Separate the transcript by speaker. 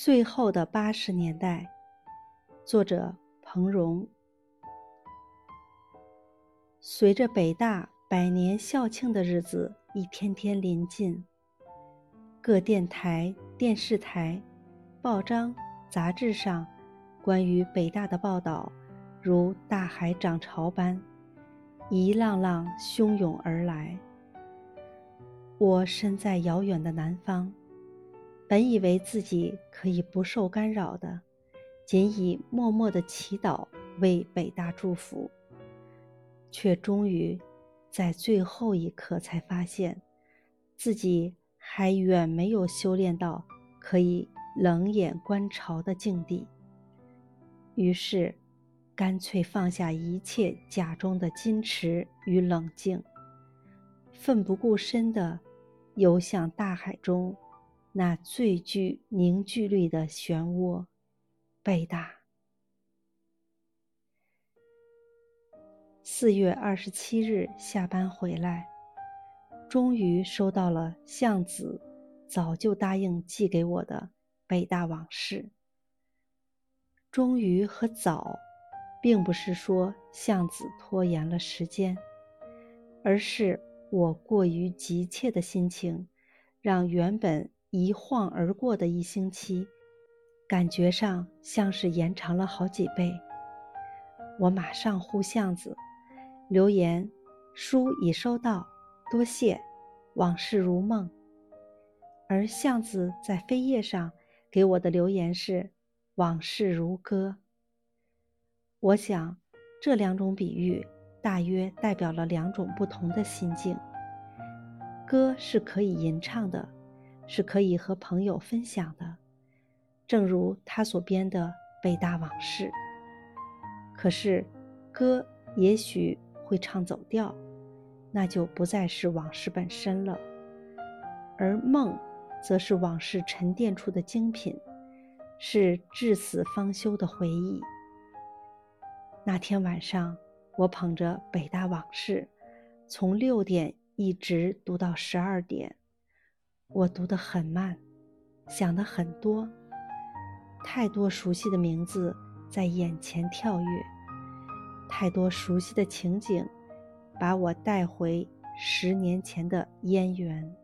Speaker 1: 最后的八十年代，作者彭荣。随着北大百年校庆的日子一天天临近，各电台、电视台、报章、杂志上关于北大的报道，如大海涨潮般，一浪浪汹涌而来。我身在遥远的南方。本以为自己可以不受干扰的，仅以默默的祈祷为北大祝福，却终于在最后一刻才发现，自己还远没有修炼到可以冷眼观潮的境地。于是，干脆放下一切假装的矜持与冷静，奋不顾身地游向大海中。那最具凝聚力的漩涡，北大。四月二十七日下班回来，终于收到了向子早就答应寄给我的北大往事。终于和早，并不是说向子拖延了时间，而是我过于急切的心情，让原本。一晃而过的一星期，感觉上像是延长了好几倍。我马上呼巷子留言：“书已收到，多谢，往事如梦。”而巷子在扉页上给我的留言是：“往事如歌。”我想，这两种比喻大约代表了两种不同的心境。歌是可以吟唱的。是可以和朋友分享的，正如他所编的《北大往事》。可是，歌也许会唱走调，那就不再是往事本身了。而梦，则是往事沉淀出的精品，是至死方休的回忆。那天晚上，我捧着《北大往事》，从六点一直读到十二点。我读得很慢，想的很多，太多熟悉的名字在眼前跳跃，太多熟悉的情景，把我带回十年前的燕园。